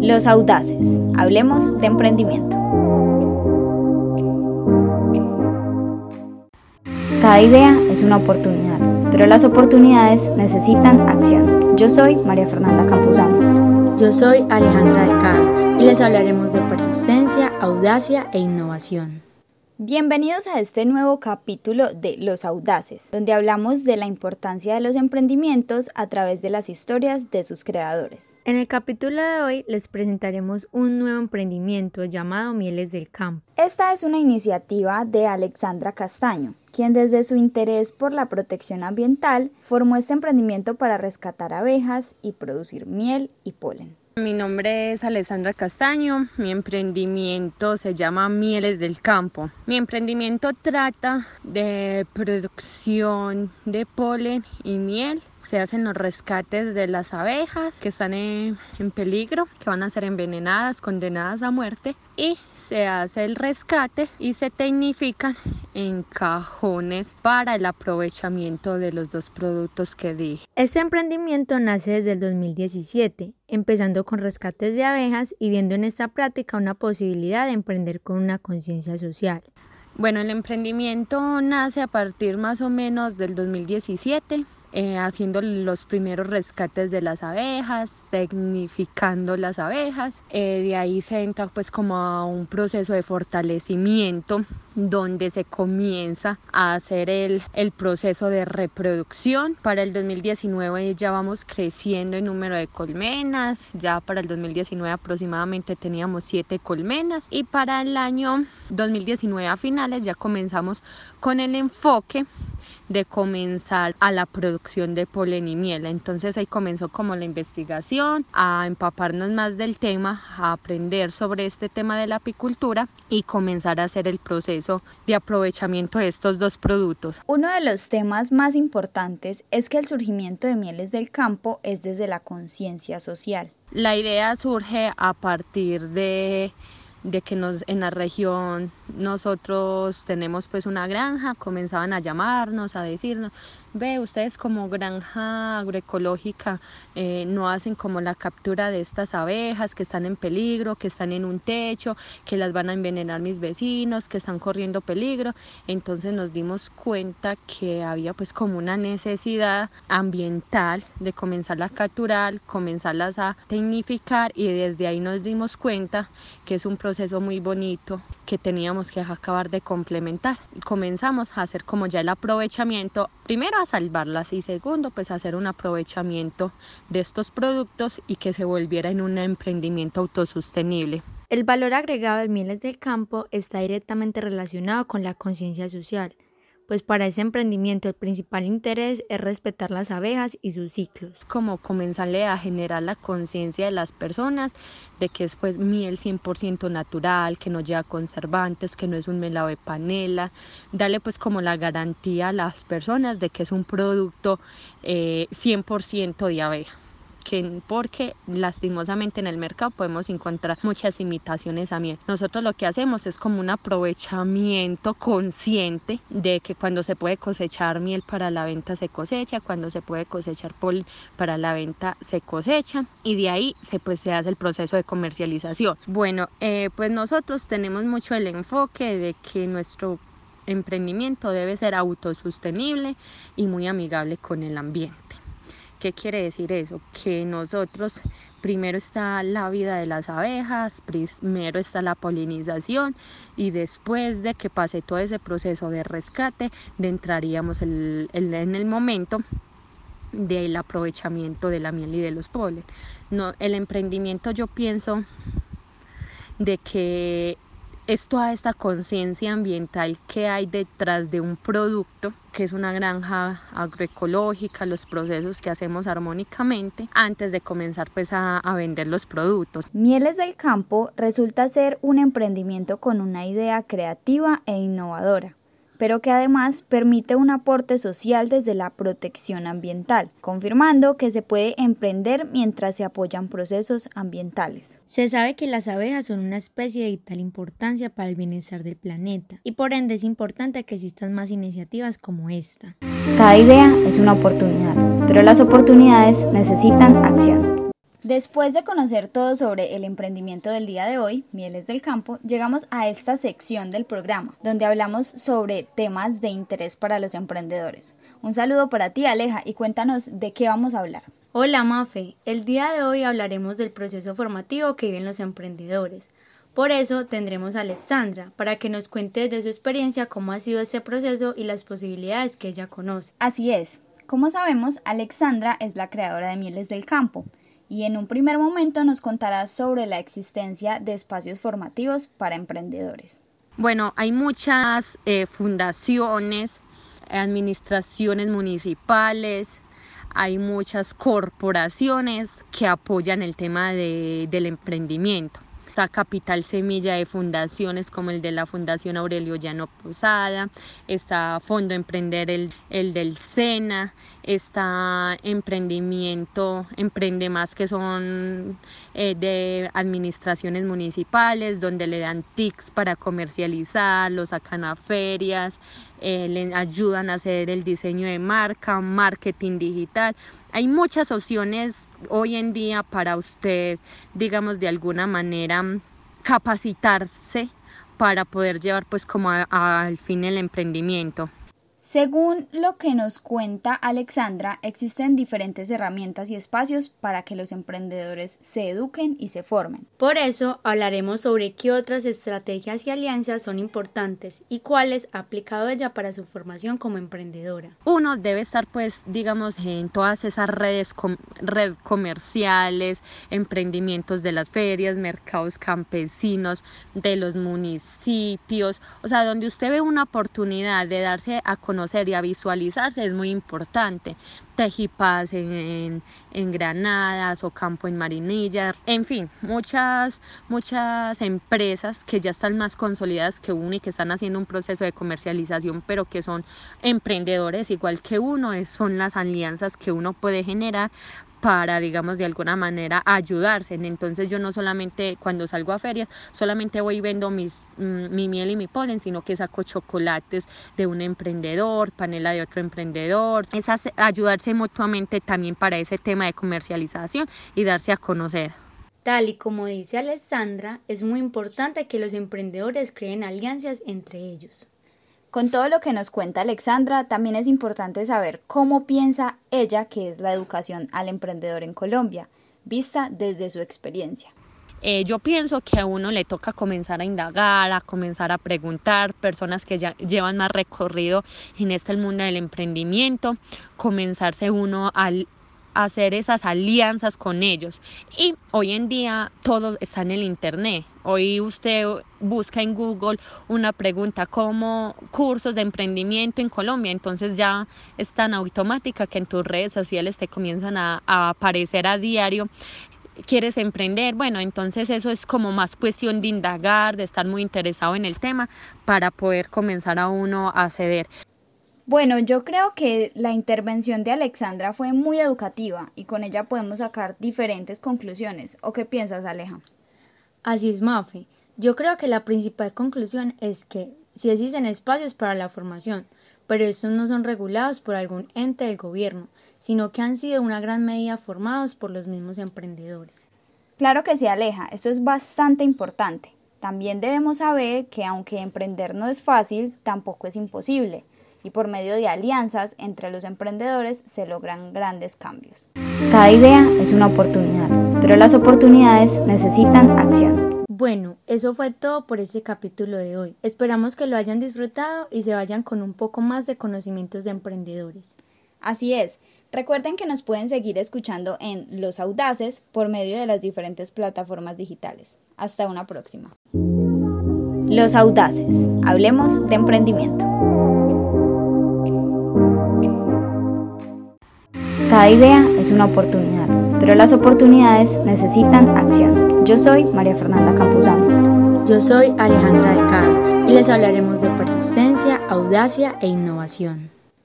Los audaces. Hablemos de emprendimiento. Cada idea es una oportunidad, pero las oportunidades necesitan acción. Yo soy María Fernanda Campuzano. Yo soy Alejandra Delgado y les hablaremos de persistencia, audacia e innovación. Bienvenidos a este nuevo capítulo de Los Audaces, donde hablamos de la importancia de los emprendimientos a través de las historias de sus creadores. En el capítulo de hoy les presentaremos un nuevo emprendimiento llamado Mieles del Campo. Esta es una iniciativa de Alexandra Castaño, quien desde su interés por la protección ambiental formó este emprendimiento para rescatar abejas y producir miel y polen. Mi nombre es Alessandra Castaño, mi emprendimiento se llama Mieles del Campo. Mi emprendimiento trata de producción de polen y miel se hacen los rescates de las abejas que están en, peligro, que van a ser envenenadas, condenadas a muerte, y se hace el rescate y se tecnifican en cajones para el aprovechamiento de los dos productos que dije. Este emprendimiento nace desde el 2017, empezando con rescates de abejas y viendo en esta práctica una posibilidad de emprender con una conciencia social. Bueno, el emprendimiento nace a partir más o menos del 2017 eh, haciendo los primeros rescates de las abejas, tecnificando las abejas. Eh, de ahí se entra pues como a un proceso de fortalecimiento donde se comienza a hacer el, el proceso de reproducción. Para el 2019 ya vamos creciendo en número de colmenas, ya para el 2019 aproximadamente teníamos siete colmenas y para el año 2019 a finales ya comenzamos con el enfoque de comenzar a la producción de polen y miel. Entonces ahí comenzó como la investigación, a empaparnos más del tema, a aprender sobre este tema de la apicultura y comenzar a hacer el proceso de aprovechamiento de estos dos productos. Uno de los temas más importantes es que el surgimiento de mieles del campo es desde la conciencia social. La idea surge a partir de de que nos, en la región nosotros tenemos pues una granja, comenzaban a llamarnos, a decirnos, ve, ustedes como granja agroecológica eh, no hacen como la captura de estas abejas que están en peligro, que están en un techo, que las van a envenenar mis vecinos, que están corriendo peligro. Entonces nos dimos cuenta que había pues como una necesidad ambiental de comenzar a capturar, comenzarlas a tecnificar y desde ahí nos dimos cuenta que es un proceso muy bonito que teníamos que acabar de complementar. Comenzamos a hacer como ya el aprovechamiento, primero a salvarlas y segundo pues hacer un aprovechamiento de estos productos y que se volviera en un emprendimiento autosostenible. El valor agregado de Mieles del Campo está directamente relacionado con la conciencia social pues para ese emprendimiento el principal interés es respetar las abejas y sus ciclos. Como comenzarle a generar la conciencia de las personas de que es pues miel 100% natural, que no lleva conservantes, que no es un melado de panela, darle pues como la garantía a las personas de que es un producto 100% eh, de abeja porque lastimosamente en el mercado podemos encontrar muchas imitaciones a miel. Nosotros lo que hacemos es como un aprovechamiento consciente de que cuando se puede cosechar miel para la venta se cosecha, cuando se puede cosechar polen para la venta se cosecha y de ahí se, pues, se hace el proceso de comercialización. Bueno, eh, pues nosotros tenemos mucho el enfoque de que nuestro emprendimiento debe ser autosostenible y muy amigable con el ambiente. ¿Qué quiere decir eso? Que nosotros primero está la vida de las abejas, primero está la polinización y después de que pase todo ese proceso de rescate, entraríamos en el momento del aprovechamiento de la miel y de los polen. No, el emprendimiento yo pienso de que es toda esta conciencia ambiental que hay detrás de un producto que es una granja agroecológica, los procesos que hacemos armónicamente antes de comenzar pues a, a vender los productos. Mieles del Campo resulta ser un emprendimiento con una idea creativa e innovadora pero que además permite un aporte social desde la protección ambiental, confirmando que se puede emprender mientras se apoyan procesos ambientales. Se sabe que las abejas son una especie de vital importancia para el bienestar del planeta y por ende es importante que existan más iniciativas como esta. Cada idea es una oportunidad, pero las oportunidades necesitan acción. Después de conocer todo sobre el emprendimiento del día de hoy, Mieles del Campo, llegamos a esta sección del programa, donde hablamos sobre temas de interés para los emprendedores. Un saludo para ti, Aleja, y cuéntanos de qué vamos a hablar. Hola, Mafe. El día de hoy hablaremos del proceso formativo que viven los emprendedores. Por eso tendremos a Alexandra, para que nos cuente desde su experiencia cómo ha sido este proceso y las posibilidades que ella conoce. Así es. Como sabemos, Alexandra es la creadora de Mieles del Campo y en un primer momento nos contará sobre la existencia de espacios formativos para emprendedores. Bueno, hay muchas eh, fundaciones, administraciones municipales, hay muchas corporaciones que apoyan el tema del emprendimiento está Capital Semilla de fundaciones como el de la Fundación Aurelio Llano Posada, está Fondo Emprender el, el del SENA, está Emprendimiento, Emprende Más que son eh, de administraciones municipales donde le dan tics para comercializar, lo sacan a ferias, eh, le ayudan a hacer el diseño de marca, marketing digital. Hay muchas opciones hoy en día para usted, digamos, de alguna manera capacitarse para poder llevar pues como al fin el emprendimiento. Según lo que nos cuenta Alexandra, existen diferentes herramientas y espacios para que los emprendedores se eduquen y se formen. Por eso hablaremos sobre qué otras estrategias y alianzas son importantes y cuáles ha aplicado ella para su formación como emprendedora. Uno debe estar pues digamos en todas esas redes red comerciales, emprendimientos de las ferias, mercados campesinos, de los municipios, o sea, donde usted ve una oportunidad de darse a conocer conocer y a visualizarse es muy importante. Tejipaz en, en Granadas o Campo en Marinilla, en fin, muchas, muchas empresas que ya están más consolidadas que uno y que están haciendo un proceso de comercialización, pero que son emprendedores igual que uno, son las alianzas que uno puede generar para, digamos, de alguna manera ayudarse. Entonces yo no solamente cuando salgo a ferias, solamente voy y vendo mis, mm, mi miel y mi polen, sino que saco chocolates de un emprendedor, panela de otro emprendedor. Es ayudarse mutuamente también para ese tema de comercialización y darse a conocer. Tal y como dice Alessandra, es muy importante que los emprendedores creen alianzas entre ellos. Con todo lo que nos cuenta Alexandra, también es importante saber cómo piensa ella que es la educación al emprendedor en Colombia, vista desde su experiencia. Eh, yo pienso que a uno le toca comenzar a indagar, a comenzar a preguntar, personas que ya llevan más recorrido en este mundo del emprendimiento, comenzarse uno al hacer esas alianzas con ellos. Y hoy en día todo está en el Internet. Hoy usted busca en Google una pregunta como cursos de emprendimiento en Colombia, entonces ya es tan automática que en tus redes sociales te comienzan a, a aparecer a diario quieres emprender, bueno, entonces eso es como más cuestión de indagar, de estar muy interesado en el tema para poder comenzar a uno a ceder. Bueno, yo creo que la intervención de Alexandra fue muy educativa y con ella podemos sacar diferentes conclusiones. ¿O qué piensas, Aleja? Así es, Mafe. Yo creo que la principal conclusión es que sí existen espacios para la formación, pero estos no son regulados por algún ente del gobierno, sino que han sido una gran medida formados por los mismos emprendedores. Claro que sí, Aleja, esto es bastante importante. También debemos saber que aunque emprender no es fácil, tampoco es imposible y por medio de alianzas entre los emprendedores se logran grandes cambios. Cada idea es una oportunidad, pero las oportunidades necesitan acción. Bueno, eso fue todo por este capítulo de hoy. Esperamos que lo hayan disfrutado y se vayan con un poco más de conocimientos de emprendedores. Así es. Recuerden que nos pueden seguir escuchando en Los Audaces por medio de las diferentes plataformas digitales. Hasta una próxima. Los Audaces. Hablemos de emprendimiento. Cada idea es una oportunidad, pero las oportunidades necesitan acción. Yo soy María Fernanda Campuzano. Yo soy Alejandra Delgado y les hablaremos de persistencia, audacia e innovación.